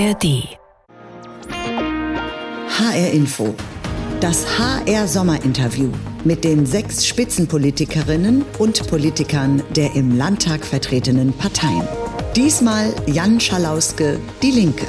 ARD. HR Info. Das HR Sommerinterview mit den sechs Spitzenpolitikerinnen und Politikern der im Landtag vertretenen Parteien. Diesmal Jan Schalauske, Die Linke.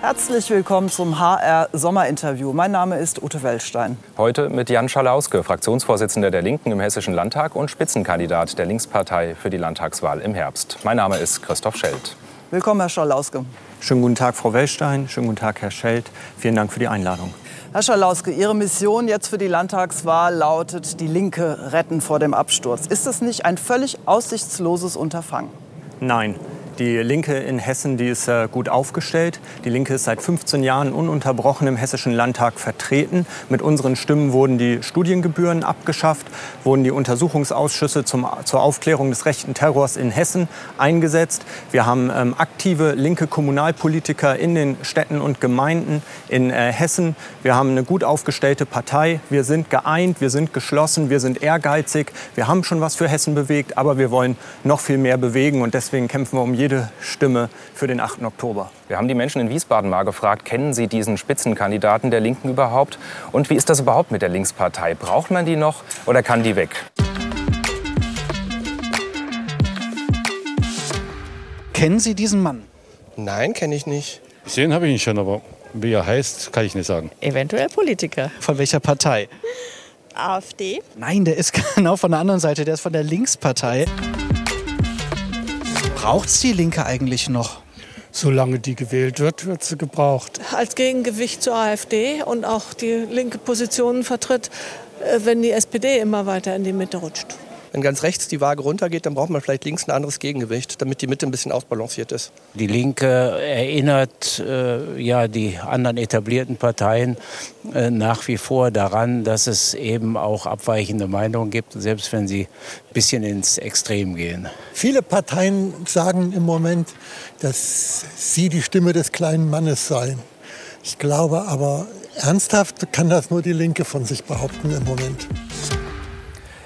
Herzlich willkommen zum HR Sommerinterview. Mein Name ist Ute Wellstein. Heute mit Jan Schalauske, Fraktionsvorsitzender der Linken im Hessischen Landtag und Spitzenkandidat der Linkspartei für die Landtagswahl im Herbst. Mein Name ist Christoph Schelt. Willkommen, Herr Schalauske. Schönen guten Tag, Frau Wellstein. Schönen guten Tag, Herr Schelt. Vielen Dank für die Einladung. Herr Schalauske, Ihre Mission jetzt für die Landtagswahl lautet, die Linke retten vor dem Absturz. Ist das nicht ein völlig aussichtsloses Unterfangen? Nein, die Linke in Hessen, die ist äh, gut aufgestellt. Die Linke ist seit 15 Jahren ununterbrochen im Hessischen Landtag vertreten. Mit unseren Stimmen wurden die Studiengebühren abgeschafft, wurden die Untersuchungsausschüsse zum, zur Aufklärung des rechten Terrors in Hessen eingesetzt. Wir haben ähm, aktive linke Kommunalpolitiker in den Städten und Gemeinden in äh, Hessen. Wir haben eine gut aufgestellte Partei. Wir sind geeint, wir sind geschlossen, wir sind ehrgeizig. Wir haben schon was für Hessen bewegt, aber wir wollen noch viel mehr bewegen und deswegen kämpfen wir um jede jede Stimme für den 8. Oktober. Wir haben die Menschen in Wiesbaden mal gefragt, kennen Sie diesen Spitzenkandidaten der Linken überhaupt? Und wie ist das überhaupt mit der Linkspartei? Braucht man die noch oder kann die weg? Kennen Sie diesen Mann? Nein, kenne ich nicht. Gesehen habe ich ihn schon, aber wie er heißt, kann ich nicht sagen. Eventuell Politiker. Von welcher Partei? AfD? Nein, der ist genau von der anderen Seite. Der ist von der Linkspartei. Braucht es die Linke eigentlich noch? Solange die gewählt wird, wird sie gebraucht. Als Gegengewicht zur AfD und auch die linke Positionen vertritt, äh, wenn die SPD immer weiter in die Mitte rutscht. Wenn ganz rechts die Waage runtergeht, dann braucht man vielleicht links ein anderes Gegengewicht, damit die Mitte ein bisschen ausbalanciert ist. Die Linke erinnert äh, ja die anderen etablierten Parteien äh, nach wie vor daran, dass es eben auch abweichende Meinungen gibt, selbst wenn sie ein bisschen ins Extrem gehen. Viele Parteien sagen im Moment, dass sie die Stimme des kleinen Mannes seien. Ich glaube aber, ernsthaft kann das nur die Linke von sich behaupten im Moment.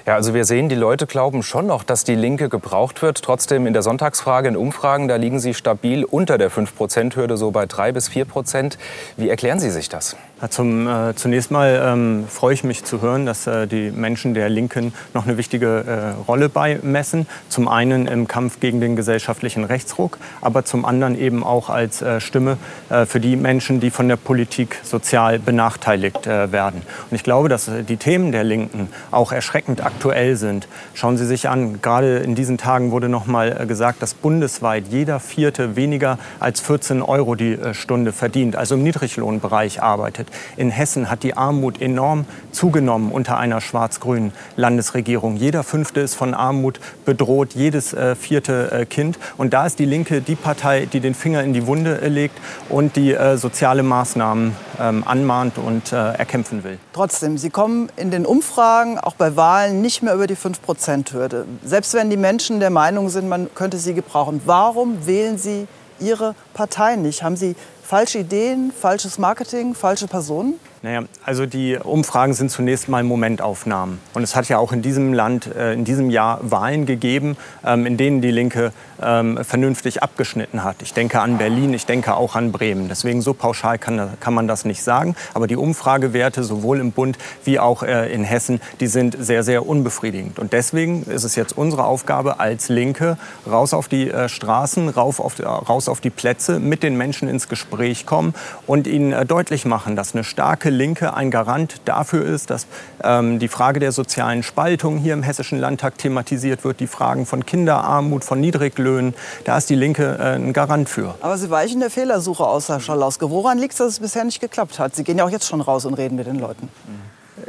Ja, also wir sehen, die Leute glauben schon noch, dass die Linke gebraucht wird. Trotzdem in der Sonntagsfrage, in Umfragen, da liegen sie stabil unter der 5-Prozent-Hürde, so bei 3 bis 4 Prozent. Wie erklären Sie sich das? Ja, zum, äh, zunächst mal ähm, freue ich mich zu hören, dass äh, die Menschen der Linken noch eine wichtige äh, Rolle beimessen. Zum einen im Kampf gegen den gesellschaftlichen Rechtsruck, aber zum anderen eben auch als äh, Stimme äh, für die Menschen, die von der Politik sozial benachteiligt äh, werden. Und ich glaube, dass die Themen der Linken auch erschreckend aktuell sind. Schauen Sie sich an, gerade in diesen Tagen wurde noch mal gesagt, dass bundesweit jeder Vierte weniger als 14 Euro die Stunde verdient, also im Niedriglohnbereich arbeitet bedeutet. In Hessen hat die Armut enorm zugenommen unter einer schwarz-grünen Landesregierung. Jeder Fünfte ist von Armut bedroht, jedes äh, vierte äh, Kind. Und da ist die Linke die Partei, die den Finger in die Wunde äh, legt und die äh, soziale Maßnahmen ähm, anmahnt und äh, erkämpfen will. Trotzdem, Sie kommen in den Umfragen, auch bei Wahlen, nicht mehr über die 5-Prozent-Hürde. Selbst wenn die Menschen der Meinung sind, man könnte sie gebrauchen. Warum wählen Sie Ihre Partei nicht? Haben Sie falsche Ideen, falsches Marketing, falsche Personen? Naja, also die Umfragen sind zunächst mal Momentaufnahmen. Und es hat ja auch in diesem Land äh, in diesem Jahr Wahlen gegeben, ähm, in denen die Linke ähm, vernünftig abgeschnitten hat. Ich denke an Berlin, ich denke auch an Bremen. Deswegen so pauschal kann, kann man das nicht sagen. Aber die Umfragewerte sowohl im Bund wie auch äh, in Hessen, die sind sehr, sehr unbefriedigend. Und deswegen ist es jetzt unsere Aufgabe als Linke, raus auf die äh, Straßen, rauf auf, raus auf die Plätze, mit den Menschen ins Gespräch kommen und ihnen deutlich machen, dass eine starke Linke ein Garant dafür ist, dass ähm, die Frage der sozialen Spaltung hier im Hessischen Landtag thematisiert wird, die Fragen von Kinderarmut, von Niedriglöhnen. Da ist die Linke äh, ein Garant für. Aber Sie weichen der Fehlersuche aus, Herr Schalauske. Woran liegt es, dass es bisher nicht geklappt hat? Sie gehen ja auch jetzt schon raus und reden mit den Leuten.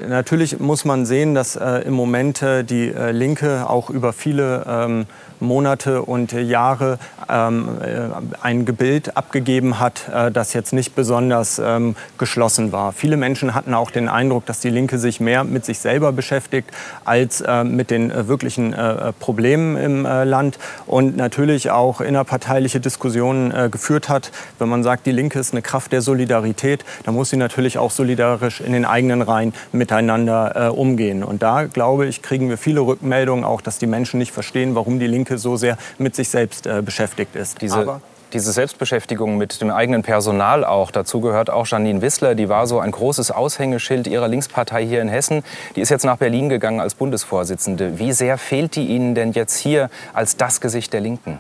Natürlich muss man sehen, dass äh, im Moment äh, die äh, Linke auch über viele ähm, Monate und Jahre ähm, äh, ein Gebild abgegeben hat, äh, das jetzt nicht besonders ähm, geschlossen war. Viele Menschen hatten auch den Eindruck, dass die Linke sich mehr mit sich selber beschäftigt als äh, mit den wirklichen Problemen im Land und natürlich auch innerparteiliche Diskussionen geführt hat. Wenn man sagt, die Linke ist eine Kraft der Solidarität, dann muss sie natürlich auch solidarisch in den eigenen Reihen miteinander umgehen. Und da, glaube ich, kriegen wir viele Rückmeldungen auch, dass die Menschen nicht verstehen, warum die Linke so sehr mit sich selbst beschäftigt ist. Diese, diese Selbstbeschäftigung mit dem eigenen Personal auch. Dazu gehört auch Janine Wissler, die war so ein großes Aushängeschild ihrer Linkspartei hier in Hessen. Die ist jetzt nach Berlin gegangen als Bundesvorsitzende. Wie sehr fehlt die Ihnen denn jetzt hier als das Gesicht der Linken?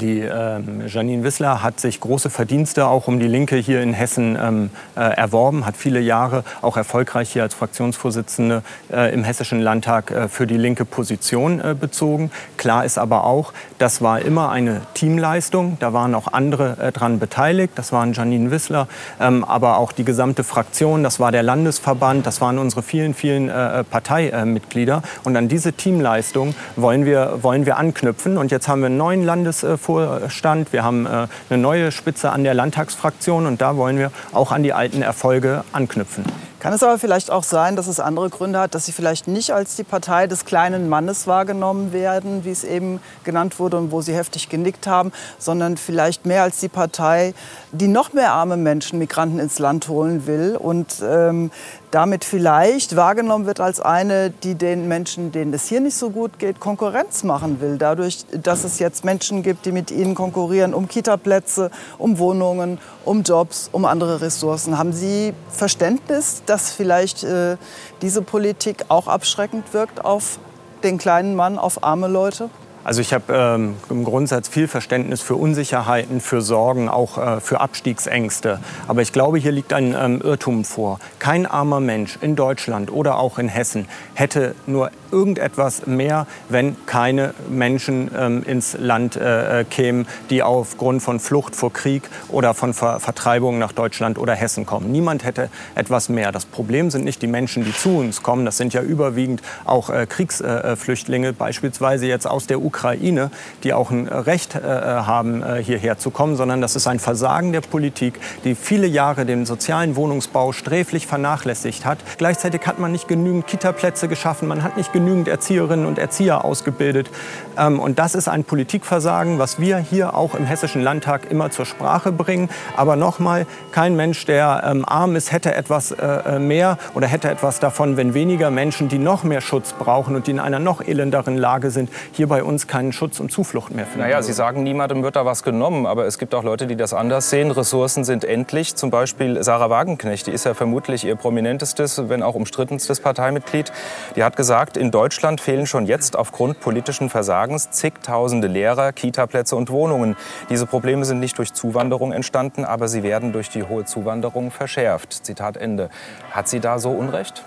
Die ähm, Janine Wissler hat sich große Verdienste auch um die Linke hier in Hessen ähm, äh, erworben, hat viele Jahre auch erfolgreich hier als Fraktionsvorsitzende äh, im Hessischen Landtag äh, für die linke Position äh, bezogen. Klar ist aber auch, das war immer eine Teamleistung. Da waren auch andere äh, dran beteiligt. Das waren Janine Wissler, ähm, aber auch die gesamte Fraktion. Das war der Landesverband. Das waren unsere vielen, vielen äh, Parteimitglieder. Und an diese Teamleistung wollen wir, wollen wir anknüpfen. Und jetzt haben wir einen neuen Landesverband Vorstand. Wir haben äh, eine neue Spitze an der Landtagsfraktion und da wollen wir auch an die alten Erfolge anknüpfen. Kann es aber vielleicht auch sein, dass es andere Gründe hat, dass Sie vielleicht nicht als die Partei des kleinen Mannes wahrgenommen werden, wie es eben genannt wurde und wo Sie heftig genickt haben, sondern vielleicht mehr als die Partei, die noch mehr arme Menschen, Migranten ins Land holen will und ähm, damit vielleicht wahrgenommen wird als eine, die den Menschen, denen es hier nicht so gut geht, Konkurrenz machen will. Dadurch, dass es jetzt Menschen gibt, die mit ihnen konkurrieren um Kitaplätze, um Wohnungen, um Jobs, um andere Ressourcen. Haben Sie Verständnis, dass vielleicht äh, diese Politik auch abschreckend wirkt auf den kleinen Mann, auf arme Leute? Also ich habe ähm, im Grundsatz viel Verständnis für Unsicherheiten, für Sorgen, auch äh, für Abstiegsängste. Aber ich glaube, hier liegt ein ähm, Irrtum vor. Kein armer Mensch in Deutschland oder auch in Hessen hätte nur irgendetwas mehr, wenn keine Menschen ähm, ins Land äh, äh, kämen, die aufgrund von Flucht vor Krieg oder von Ver Vertreibung nach Deutschland oder Hessen kommen. Niemand hätte etwas mehr. Das Problem sind nicht die Menschen, die zu uns kommen. Das sind ja überwiegend auch äh, Kriegsflüchtlinge, beispielsweise jetzt aus der Ukraine Ukraine, die auch ein Recht äh, haben, äh, hierher zu kommen, sondern das ist ein Versagen der Politik, die viele Jahre den sozialen Wohnungsbau sträflich vernachlässigt hat. Gleichzeitig hat man nicht genügend Kitaplätze geschaffen, man hat nicht genügend Erzieherinnen und Erzieher ausgebildet. Ähm, und das ist ein Politikversagen, was wir hier auch im Hessischen Landtag immer zur Sprache bringen. Aber nochmal, kein Mensch, der ähm, arm ist, hätte etwas äh, mehr oder hätte etwas davon, wenn weniger Menschen, die noch mehr Schutz brauchen und die in einer noch elenderen Lage sind, hier bei uns uns keinen Schutz und Zuflucht mehr finden. Naja, Sie sagen, niemandem wird da was genommen. Aber es gibt auch Leute, die das anders sehen. Ressourcen sind endlich. Zum Beispiel Sarah Wagenknecht, die ist ja vermutlich ihr prominentestes, wenn auch umstrittenstes Parteimitglied. Die hat gesagt, in Deutschland fehlen schon jetzt aufgrund politischen Versagens zigtausende Lehrer, Kitaplätze und Wohnungen. Diese Probleme sind nicht durch Zuwanderung entstanden, aber sie werden durch die hohe Zuwanderung verschärft. Zitat Ende. Hat sie da so Unrecht?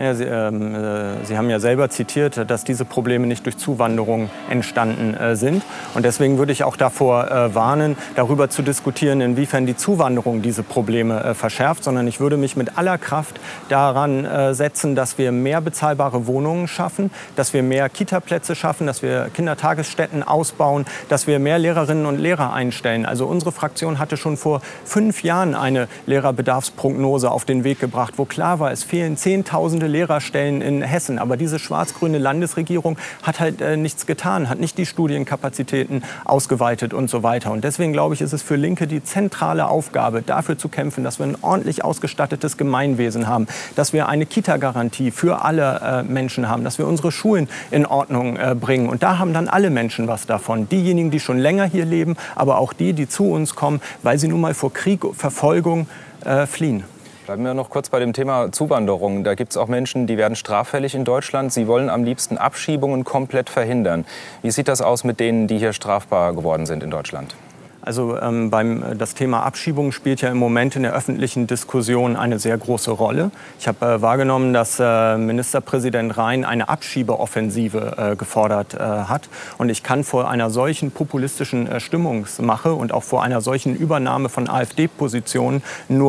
Ja, Sie, ähm, äh, Sie, haben ja selber zitiert, dass diese Probleme nicht durch Zuwanderung entstanden äh, sind. Und deswegen würde ich auch davor äh, warnen, darüber zu diskutieren, inwiefern die Zuwanderung diese Probleme äh, verschärft, sondern ich würde mich mit aller Kraft daran äh, setzen, dass wir mehr bezahlbare Wohnungen schaffen, dass wir mehr Kitaplätze schaffen, dass wir Kindertagesstätten ausbauen, dass wir mehr Lehrerinnen und Lehrer einstellen. Also unsere Fraktion hatte schon vor fünf Jahren eine Lehrerbedarfsprognose auf den Weg gebracht, wo klar war, es fehlen Zehntausende Lehrerstellen in Hessen. Aber diese schwarz-grüne Landesregierung hat halt äh, nichts getan, hat nicht die Studienkapazitäten ausgeweitet und so weiter. Und deswegen glaube ich, ist es für Linke die zentrale Aufgabe, dafür zu kämpfen, dass wir ein ordentlich ausgestattetes Gemeinwesen haben, dass wir eine Kita-Garantie für alle äh, Menschen haben, dass wir unsere Schulen in Ordnung äh, bringen. Und da haben dann alle Menschen was davon. Diejenigen, die schon länger hier leben, aber auch die, die zu uns kommen, weil sie nun mal vor Krieg, Verfolgung äh, fliehen. Bleiben wir noch kurz bei dem Thema Zuwanderung. Da gibt es auch Menschen, die werden straffällig in Deutschland. Sie wollen am liebsten Abschiebungen komplett verhindern. Wie sieht das aus mit denen, die hier strafbar geworden sind in Deutschland? Also ähm, beim, äh, das Thema Abschiebung spielt ja im Moment in der öffentlichen Diskussion eine sehr große Rolle. Ich habe äh, wahrgenommen, dass äh, Ministerpräsident Rhein eine Abschiebeoffensive äh, gefordert äh, hat. Und ich kann vor einer solchen populistischen äh, Stimmungsmache und auch vor einer solchen Übernahme von AfD-Positionen nur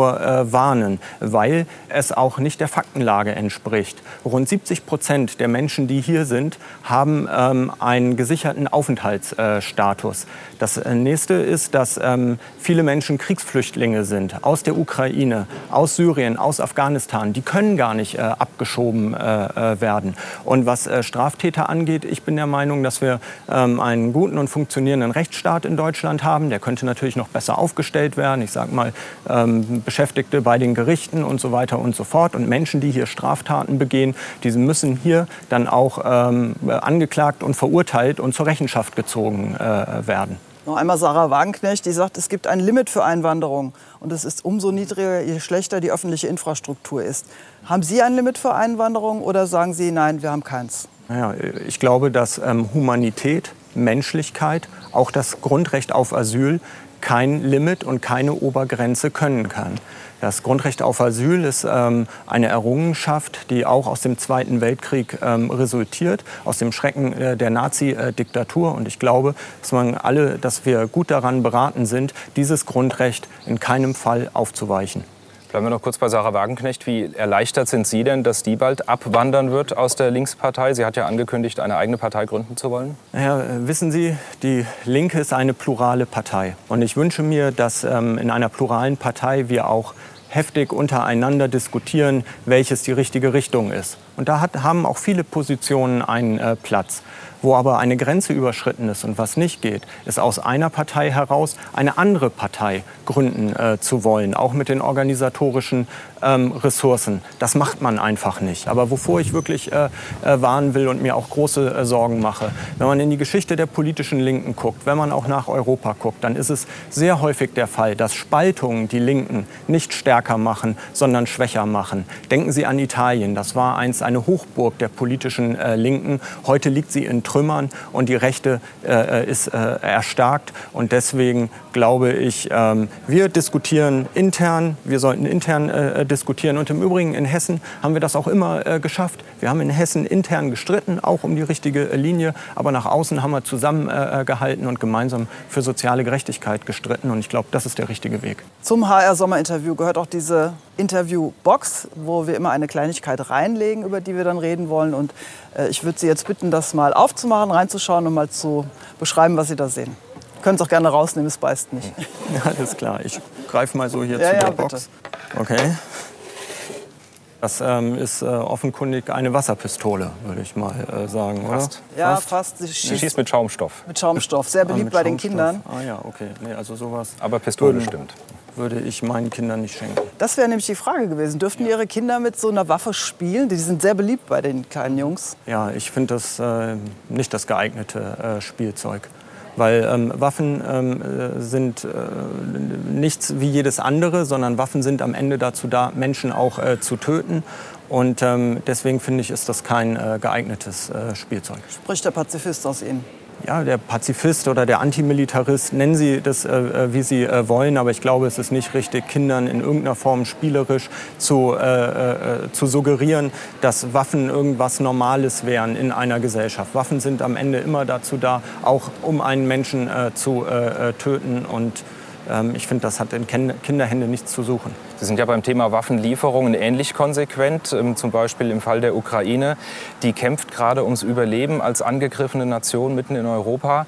warnen, weil es auch nicht der Faktenlage entspricht. Rund 70 Prozent der Menschen, die hier sind, haben ähm, einen gesicherten Aufenthaltsstatus. Das nächste ist, dass ähm, viele Menschen Kriegsflüchtlinge sind aus der Ukraine, aus Syrien, aus Afghanistan. Die können gar nicht äh, abgeschoben äh, äh, werden. Und was äh, Straftäter angeht, ich bin der Meinung, dass wir ähm, einen guten und funktionierenden Rechtsstaat in Deutschland haben. Der könnte natürlich noch besser aufgestellt werden. Ich sage mal ähm, Beschäftigte bei den Gerichten und so weiter und so fort. Und Menschen, die hier Straftaten begehen, diese müssen hier dann auch ähm, angeklagt und verurteilt und zur Rechenschaft gezogen äh, werden. Noch einmal Sarah Wagenknecht, die sagt, es gibt ein Limit für Einwanderung. Und es ist umso niedriger, je schlechter die öffentliche Infrastruktur ist. Haben Sie ein Limit für Einwanderung oder sagen Sie, nein, wir haben keins? Naja, ich glaube, dass ähm, Humanität, Menschlichkeit, auch das Grundrecht auf Asyl kein Limit und keine Obergrenze können kann. Das Grundrecht auf Asyl ist ähm, eine Errungenschaft, die auch aus dem Zweiten Weltkrieg ähm, resultiert, aus dem Schrecken äh, der Nazi-Diktatur. Und ich glaube, dass, man alle, dass wir gut daran beraten sind, dieses Grundrecht in keinem Fall aufzuweichen. Bleiben wir noch kurz bei Sarah Wagenknecht. Wie erleichtert sind Sie denn, dass die bald abwandern wird aus der Linkspartei? Sie hat ja angekündigt, eine eigene Partei gründen zu wollen. Ja, wissen Sie, die Linke ist eine plurale Partei. Und ich wünsche mir, dass ähm, in einer pluralen Partei wir auch heftig untereinander diskutieren, welches die richtige Richtung ist. Und da hat, haben auch viele Positionen einen äh, Platz. Wo aber eine Grenze überschritten ist und was nicht geht, ist aus einer Partei heraus eine andere Partei gründen äh, zu wollen, auch mit den organisatorischen ähm, Ressourcen. Das macht man einfach nicht. Aber wovor ich wirklich äh, äh, warnen will und mir auch große äh, Sorgen mache, wenn man in die Geschichte der politischen Linken guckt, wenn man auch nach Europa guckt, dann ist es sehr häufig der Fall, dass Spaltungen die Linken nicht stärker machen, sondern schwächer machen. Denken Sie an Italien. Das war einst eine Hochburg der politischen äh, Linken. Heute liegt sie in Trümmern und die Rechte äh, ist äh, erstarkt. Und deswegen glaube ich, ähm, wir diskutieren intern, wir sollten intern äh, diskutieren. Und im Übrigen in Hessen haben wir das auch immer äh, geschafft. Wir haben in Hessen intern gestritten, auch um die richtige äh, Linie. Aber nach außen haben wir zusammengehalten und gemeinsam für soziale Gerechtigkeit gestritten. Und ich glaube, das ist der richtige Weg. Zum HR-Sommerinterview gehört auch diese Interviewbox, wo wir immer eine Kleinigkeit reinlegen, über die wir dann reden wollen. Und äh, ich würde Sie jetzt bitten, das mal aufzumachen, reinzuschauen und mal zu beschreiben, was Sie da sehen. Können es auch gerne rausnehmen, es beißt nicht. Ja, alles klar. Ich greife mal so hier Ja, zu ja, der bitte. Box. Okay. Das ähm, ist äh, offenkundig eine Wasserpistole, würde ich mal äh, sagen. Oder? Fast. Ja, fast. Sie Sie schießt schießt mit Schaumstoff. mit Schaumstoff. Sehr Ah, beliebt mit bei den Schaumstoff. Kindern. Ah ja, okay. Nee, also sowas Aber Pistole würden- stimmt. Würde ich meinen Kindern nicht schenken. Das wäre nämlich die Frage gewesen. Dürften Ihre Kinder mit so einer Waffe spielen? Die sind sehr beliebt bei den kleinen Jungs. Ja, ich finde das äh, nicht das geeignete äh, Spielzeug. Weil ähm, Waffen ähm, äh, sind äh, nichts wie jedes andere, sondern Waffen sind am Ende dazu da, Menschen auch äh, zu töten. Und ähm, deswegen finde ich, ist das kein äh, geeignetes Spielzeug. Spricht der Pazifist aus Ihnen. Ja, der Pazifist oder der Antimilitarist, nennen Sie das, äh, äh, wie Sie äh, wollen, aber ich glaube, es ist nicht richtig, Kindern in irgendeiner Form spielerisch zu, äh, äh, zu suggerieren, dass Waffen irgendwas Normales wären in einer Gesellschaft. Waffen sind am Ende immer dazu da, auch um einen Menschen äh, zu äh, äh, töten und ähm, ich finde, das hat in Kinderhände nichts zu suchen. Sie sind ja beim Thema Waffenlieferungen ähnlich konsequent, ähm, zum Beispiel im Fall der Ukraine. Die kämpft gerade ums Überleben als angegriffene Nation mitten in Europa.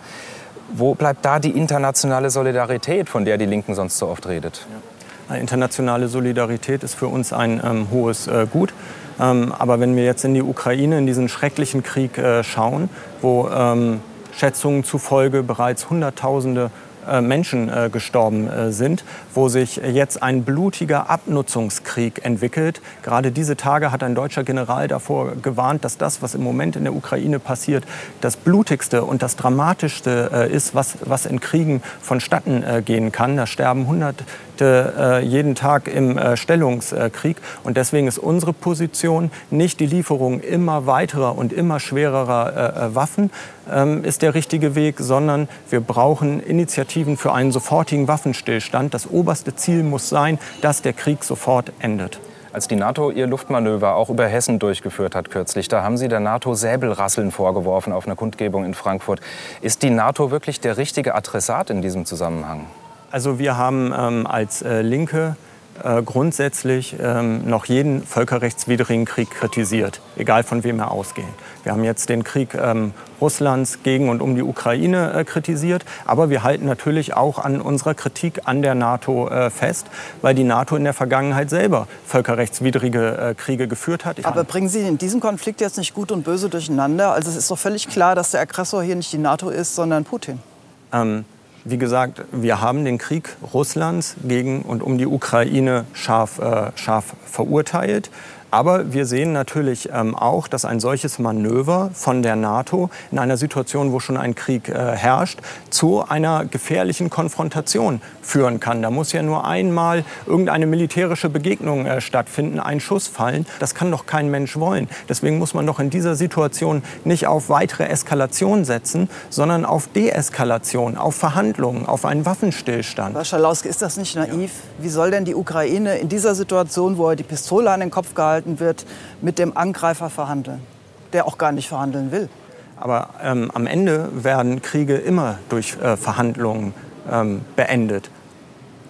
Wo bleibt da die internationale Solidarität, von der die Linken sonst so oft redet? Internationale Solidarität ist für uns ein ähm, hohes äh, Gut. Ähm, aber wenn wir jetzt in die Ukraine, in diesen schrecklichen Krieg äh, schauen, wo ähm, Schätzungen zufolge bereits Hunderttausende äh, Menschen äh, gestorben äh, sind, wo sich jetzt ein blutiger Abnutzungskrieg entwickelt. Gerade diese Tage hat ein deutscher General davor gewarnt, dass das, was im Moment in der Ukraine passiert, das blutigste und das dramatischste ist, was, was in Kriegen vonstatten gehen kann. Da sterben 100 Mächte äh, jeden Tag im äh, Stellungskrieg. Und deswegen ist unsere Position nicht die Lieferung immer weiterer und immer schwererer äh, Waffen ähm, ist der richtige Weg, sondern wir brauchen Initiativen für einen sofortigen Waffenstillstand. Das oberste Ziel muss sein, dass der Krieg sofort endet. Als die NATO ihr Luftmanöver auch über Hessen durchgeführt hat kürzlich, da haben sie der NATO Säbelrasseln vorgeworfen auf einer Kundgebung in Frankfurt. Ist die NATO wirklich der richtige Adressat in diesem Zusammenhang? Also wir haben ähm, als äh, Linke äh, grundsätzlich ähm, noch jeden völkerrechtswidrigen Krieg kritisiert, egal von wem er ausgeht. Wir haben jetzt den Krieg ähm, Russlands gegen und um die Ukraine äh, kritisiert, aber wir halten natürlich auch an unserer Kritik an der NATO äh, fest, weil die NATO in der Vergangenheit selber völkerrechtswidrige äh, Kriege geführt hat. Ich Aber bringen Sie in diesem Konflikt jetzt nicht Gut und Böse durcheinander? Also es ist doch völlig klar, dass der Aggressor hier nicht die NATO ist, sondern Putin. Ähm, wie gesagt, wir haben den Krieg Russlands gegen und um die Ukraine scharf, äh, scharf verurteilt. Aber wir sehen natürlich ähm, auch, dass ein solches Manöver von der NATO in einer Situation, wo schon ein Krieg äh, herrscht, zu einer gefährlichen Konfrontation führen kann. Da muss ja nur einmal irgendeine militärische Begegnung äh, stattfinden, ein Schuss fallen. Das kann doch kein Mensch wollen. Deswegen muss man doch in dieser Situation nicht auf weitere Eskalation setzen, sondern auf Deeskalation, auf Verhandlungen, auf einen Waffenstillstand. Herr Schalauske, ist das nicht naiv? Wie soll denn die Ukraine in dieser Situation, wo er die Pistole an den Kopf gehalten gehalten wird, mit dem Angreifer verhandeln, der auch gar nicht verhandeln will. Aber ähm, am Ende werden Kriege immer durch äh, Verhandlungen ähm, beendet.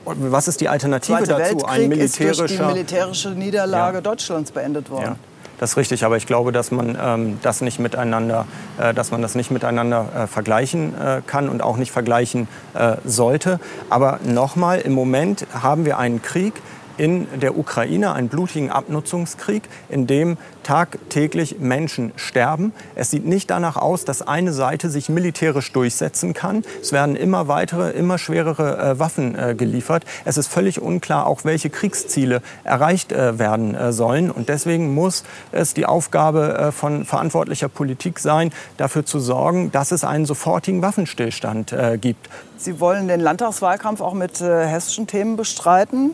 Was ist die Alternative Zweite dazu? Weltkrieg Ein militärischer ist durch die militärische Niederlage Ja. Deutschlands beendet worden. Ja, das ist richtig, aber ich glaube, dass man ähm, das nicht miteinander, äh, dass man das nicht miteinander äh, vergleichen äh, kann und auch nicht vergleichen äh, sollte. Aber nochmal, im Moment haben wir einen Krieg in der Ukraine, einen blutigen Abnutzungskrieg, in dem tagtäglich Menschen sterben. Es sieht nicht danach aus, dass eine Seite sich militärisch durchsetzen kann. Es werden immer weitere, immer schwerere äh, Waffen äh, geliefert. Es ist völlig unklar, auch welche Kriegsziele erreicht äh, werden äh, sollen. Und deswegen muss es die Aufgabe äh, von verantwortlicher Politik sein, dafür zu sorgen, dass es einen sofortigen Waffenstillstand äh, gibt. Sie wollen den Landtagswahlkampf auch mit hessischen Themen bestreiten.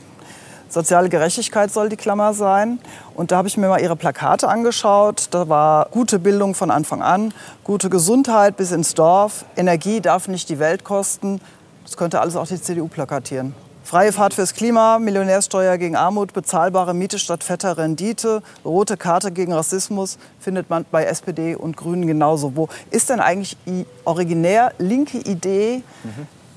Soziale Gerechtigkeit soll die Klammer sein. Und da habe ich mir mal Ihre Plakate angeschaut. Da war gute Bildung von Anfang an, gute Gesundheit bis ins Dorf, Energie darf nicht die Welt kosten. Das könnte alles auch die CDU plakatieren. Freie Fahrt fürs Klima, Millionärsteuer gegen Armut, bezahlbare Miete statt fetter Rendite, rote Karte gegen Rassismus findet man bei SPD und Grünen genauso. Wo ist denn eigentlich die originär linke Idee,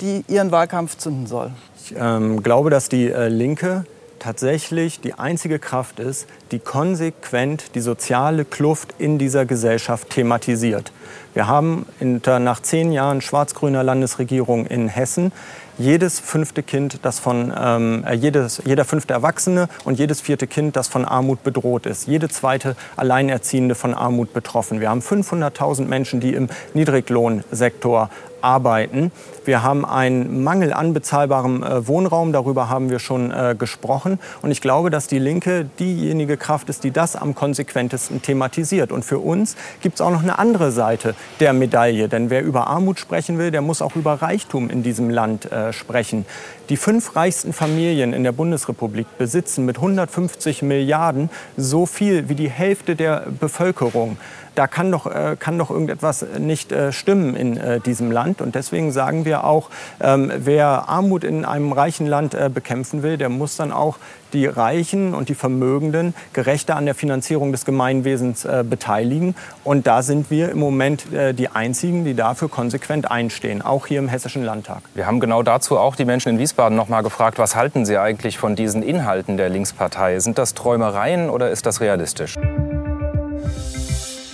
die Ihren Wahlkampf zünden soll? Ich ähm, glaube, dass die äh, Linke tatsächlich die einzige Kraft ist, die konsequent die soziale Kluft in dieser Gesellschaft thematisiert. Wir haben nach zehn Jahren schwarz-grüner Landesregierung in Hessen jedes fünfte Kind, das von ähm, äh, jedes, jeder fünfte Erwachsene und jedes vierte Kind, das von Armut bedroht ist. Jede zweite Alleinerziehende von Armut betroffen. Wir haben 500.000 Menschen, die im Niedriglohnsektor arbeiten. Wir haben einen Mangel an bezahlbarem äh, Wohnraum, darüber haben wir schon äh, gesprochen. Und ich glaube, dass die Linke diejenige Kraft ist, die das am konsequentesten thematisiert. Und für uns gibt es auch noch eine andere Seite der Medaille. Denn wer über Armut sprechen will, der muss auch über Reichtum in diesem Land äh, sprechen. Die fünf reichsten Familien in der Bundesrepublik besitzen mit 150 Milliarden so viel wie die Hälfte der Bevölkerung da kann doch, äh, kann doch irgendetwas nicht äh, stimmen in äh, diesem Land. Und deswegen sagen wir auch, ähm, wer Armut in einem reichen Land äh, bekämpfen will, der muss dann auch die Reichen und die Vermögenden gerechter an der Finanzierung des Gemeinwesens äh, beteiligen. Und da sind wir im Moment äh, die Einzigen, die dafür konsequent einstehen, auch hier im Hessischen Landtag. Wir haben genau dazu auch die Menschen in Wiesbaden noch mal gefragt, was halten sie eigentlich von diesen Inhalten der Linkspartei? Sind das Träumereien oder ist das realistisch?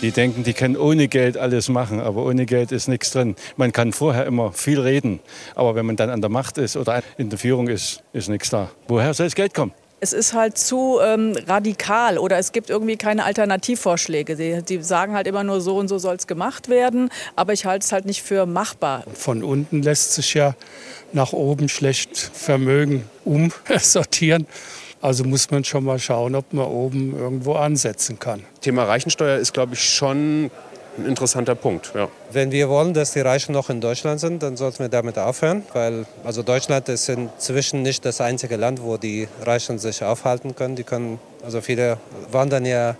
Die denken, die können ohne Geld alles machen, aber ohne Geld ist nichts drin. Man kann vorher immer viel reden, aber wenn man dann an der Macht ist oder in der Führung ist, ist nichts da. Woher soll das Geld kommen? Es ist halt zu ähm, radikal oder es gibt irgendwie keine Alternativvorschläge. Sie, die sagen halt immer nur so und so soll es gemacht werden, aber ich halte es halt nicht für machbar. Von unten lässt sich ja nach oben schlecht Vermögen umsortieren. Also muss man schon mal schauen, ob man oben irgendwo ansetzen kann. Thema Reichensteuer ist, glaube ich, schon ein interessanter Punkt. Ja. Wenn wir wollen, dass die Reichen noch in Deutschland sind, dann sollten wir damit aufhören, weil also Deutschland ist inzwischen nicht das einzige Land, wo die Reichen sich aufhalten können. Die können also viele wandern ja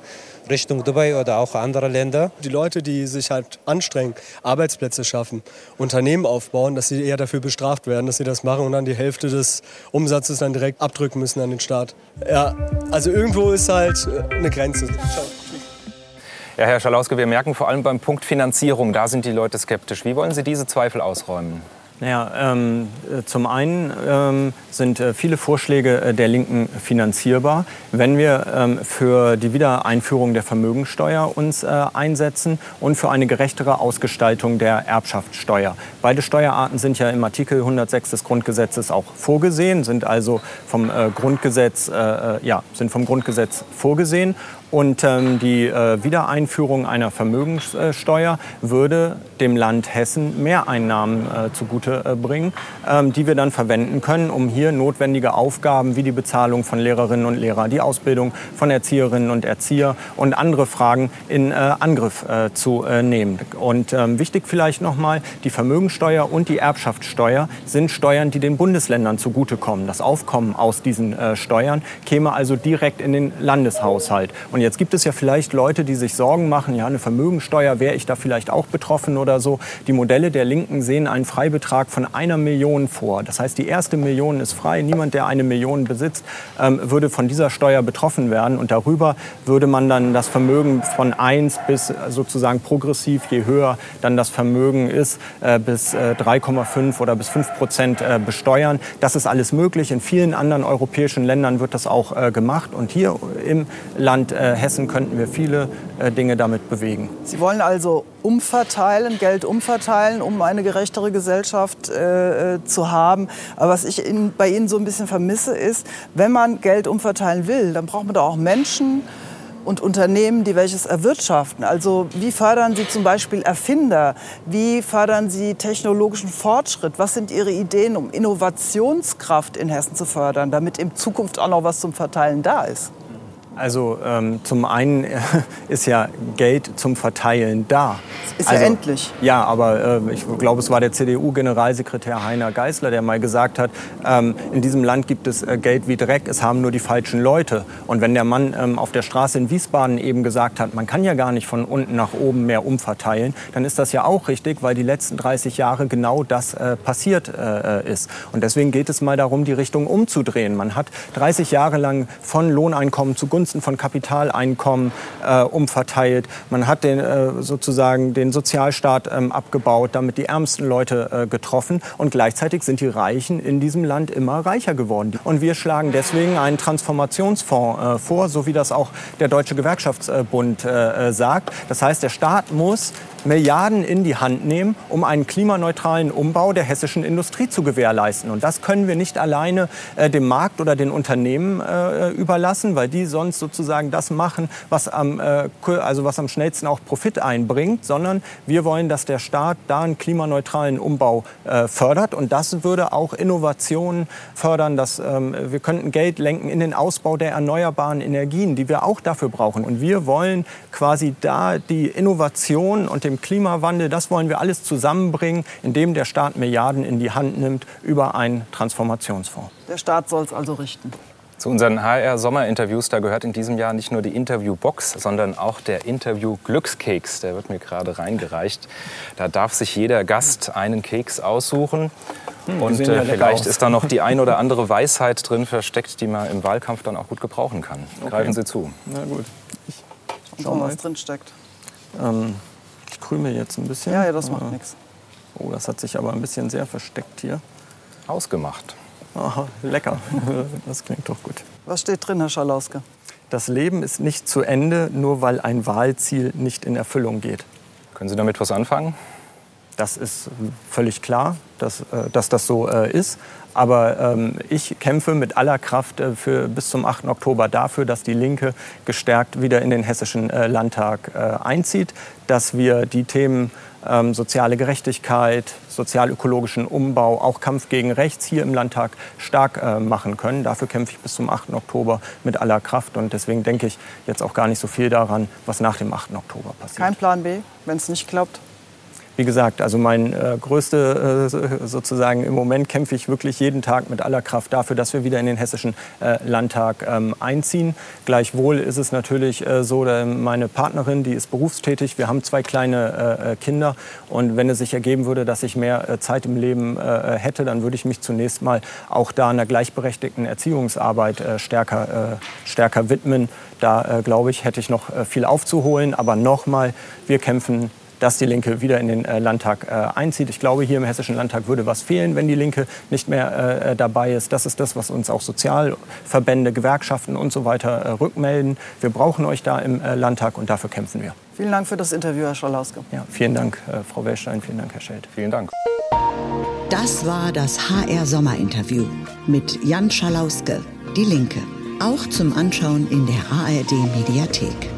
Richtung Dubai oder auch andere Länder. Die Leute, die sich halt anstrengen, Arbeitsplätze schaffen, Unternehmen aufbauen, dass sie eher dafür bestraft werden, dass sie das machen und dann die Hälfte des Umsatzes dann direkt abdrücken müssen an den Staat. Ja, also irgendwo ist halt eine Grenze. Ciao. Ja, Herr Schalauske, wir merken vor allem beim Punkt Finanzierung, da sind die Leute skeptisch. Wie wollen Sie diese Zweifel ausräumen? Naja, ähm, äh, zum einen ähm, sind äh, viele Vorschläge äh, der Linken finanzierbar. Wenn wir ähm, für die Wiedereinführung der Vermögensteuer uns äh, einsetzen und für eine gerechtere Ausgestaltung der Erbschaftssteuer. Beide Steuerarten sind ja im Artikel 106 des Grundgesetzes auch vorgesehen, sind also vom äh, Grundgesetz, äh, ja, sind vom Grundgesetz vorgesehen. Und ähm, die äh, Wiedereinführung einer Vermögenssteuer würde dem Land Hessen Mehreinnahmen äh, zugute äh, bringen, ähm, die wir dann verwenden können, um hier notwendige Aufgaben wie die Bezahlung von Lehrerinnen und Lehrern, die Ausbildung von Erzieherinnen und Erzieher und andere Fragen in äh, Angriff äh, zu äh, nehmen. Und ähm, wichtig vielleicht nochmal, die Vermögensteuer und die Erbschaftssteuer sind Steuern, die den Bundesländern zugutekommen. Das Aufkommen aus diesen Steuern käme also direkt in den Landeshaushalt. Und jetzt gibt es ja vielleicht Leute, die sich Sorgen machen, ja, eine Vermögensteuer, wäre ich da vielleicht auch betroffen oder so. Die Modelle der Linken sehen einen Freibetrag von einer Million vor. Das heißt, die erste Million ist frei. Niemand, der eine Million besitzt, ähm, würde von dieser Steuer betroffen werden. Und darüber würde man dann das Vermögen von 1 bis sozusagen progressiv, je höher dann das Vermögen ist, äh, bis äh, 3,5 oder bis 5 Prozent äh, besteuern. Das ist alles möglich. In vielen anderen europäischen Ländern wird das auch äh, gemacht. Und hier im Land äh, Hessen könnten wir viele äh, Dinge damit bewegen. Sie wollen also umverteilen, Geld umverteilen, um eine gerechtere Gesellschaft äh, zu haben. Aber was ich in, bei Ihnen so ein bisschen vermisse, ist, wenn man Geld umverteilen will, dann braucht man doch auch Menschen, und Unternehmen, die welches erwirtschaften. Also wie fördern Sie zum Beispiel Erfinder? Wie fördern Sie technologischen Fortschritt? Was sind Ihre Ideen, um Innovationskraft in Hessen zu fördern, damit in Zukunft auch noch was zum Verteilen da ist? Also ähm, zum einen ist ja Geld zum Verteilen da. Ist also, ja endlich. Ja, aber äh, ich glaube, es war der CDU-Generalsekretär Heiner Geißler, der mal gesagt hat, ähm, in diesem Land gibt es äh, Geld wie Dreck, es haben nur die falschen Leute. Und wenn der Mann ähm, auf der Straße in Wiesbaden eben gesagt hat, man kann ja gar nicht von unten nach oben mehr umverteilen, dann ist das ja auch richtig, weil die letzten 30 Jahre genau das äh, passiert äh, ist. Und deswegen geht es mal darum, die Richtung umzudrehen. Man hat 30 Jahre lang von Lohneinkommen zugunsten zugunsten von Kapitaleinkommen äh, umverteilt. Man hat den, äh, sozusagen den Sozialstaat ähm, abgebaut, damit die ärmsten Leute äh, getroffen. Und gleichzeitig sind die Reichen in diesem Land immer reicher geworden. Und wir schlagen deswegen einen Transformationsfonds äh, vor, so wie das auch der Deutsche Gewerkschaftsbund äh, äh, sagt. Das heißt, der Staat muss Milliarden in die Hand nehmen, um einen klimaneutralen Umbau der hessischen Industrie zu gewährleisten. Und das können wir nicht alleine äh, dem Markt oder den Unternehmen äh, überlassen, weil die sonst sozusagen das machen, was am, äh, also was am schnellsten auch Profit einbringt, sondern wir wollen, dass der Staat da einen klimaneutralen Umbau äh, fördert. Und das würde auch Innovationen fördern. Dass, ähm, wir könnten Geld lenken in den Ausbau der erneuerbaren Energien, die wir auch dafür brauchen. Und wir wollen quasi da die Innovation und den Klimawandel, das wollen wir alles zusammenbringen, indem der Staat Milliarden in die Hand nimmt über einen Transformationsfonds. Der Staat soll es also richten. Zu unseren HR-Sommerinterviews, da gehört in diesem Jahr nicht nur die Interviewbox, sondern auch der Interview-Glückskeks. Der wird mir gerade reingereicht. Da darf sich jeder Gast einen Keks aussuchen. Hm, und äh, vielleicht aus. ist da noch die ein oder andere Weisheit drin versteckt, die man im Wahlkampf dann auch gut gebrauchen kann. Okay. Greifen Sie zu. Na gut. Ich schau mal, was drin steckt. Ähm, ich krümel jetzt ein bisschen. Ja, ja, das macht nichts. Oh, das hat sich aber ein bisschen sehr versteckt hier. Ausgemacht. Aha, lecker. Das klingt doch gut. Was steht drin, Herr Schalauske? Das Leben ist nicht zu Ende, nur weil ein Wahlziel nicht in Erfüllung geht. Können Sie damit was anfangen? Das ist völlig klar, dass, äh, dass das so äh, ist. Aber ähm, ich kämpfe mit aller Kraft äh, für, bis zum 8. Oktober dafür, dass die Linke gestärkt wieder in den Hessischen Landtag einzieht, dass wir die Themen ähm, soziale Gerechtigkeit, sozialökologischen Umbau, auch Kampf gegen Rechts hier im Landtag stark äh, machen können. Dafür kämpfe ich bis zum 8. Oktober mit aller Kraft. Und deswegen denke ich jetzt auch gar nicht so viel daran, was nach dem 8. Oktober passiert. Kein Plan B, wenn es nicht klappt? Wie gesagt, also mein äh, größte äh, sozusagen im Moment kämpfe ich wirklich jeden Tag mit aller Kraft dafür, dass wir wieder in den hessischen äh, Landtag ähm, einziehen. Gleichwohl ist es natürlich äh, so, meine Partnerin, die ist berufstätig, wir haben zwei kleine äh, äh, Kinder und wenn es sich ergeben würde, dass ich mehr Zeit im Leben hätte, dann würde ich mich zunächst mal auch da einer gleichberechtigten Erziehungsarbeit stärker, stärker widmen. Da glaube ich, hätte ich noch viel aufzuholen, aber nochmal, wir kämpfen dass die Linke wieder in den äh, Landtag äh, einzieht. Ich glaube, hier im Hessischen Landtag würde was fehlen, wenn die Linke nicht mehr äh, dabei ist. Das ist das, was uns auch Sozialverbände, Gewerkschaften und so weiter rückmelden. Wir brauchen euch da im Landtag und dafür kämpfen wir. Vielen Dank für das Interview, Herr Scholauske. Ja, vielen Dank, Frau Wellstein. Vielen Dank, Herr Scheld. Vielen Dank. Das war das HR Sommerinterview mit Jan Schalauske, Die Linke. Auch zum Anschauen in der ARD Mediathek.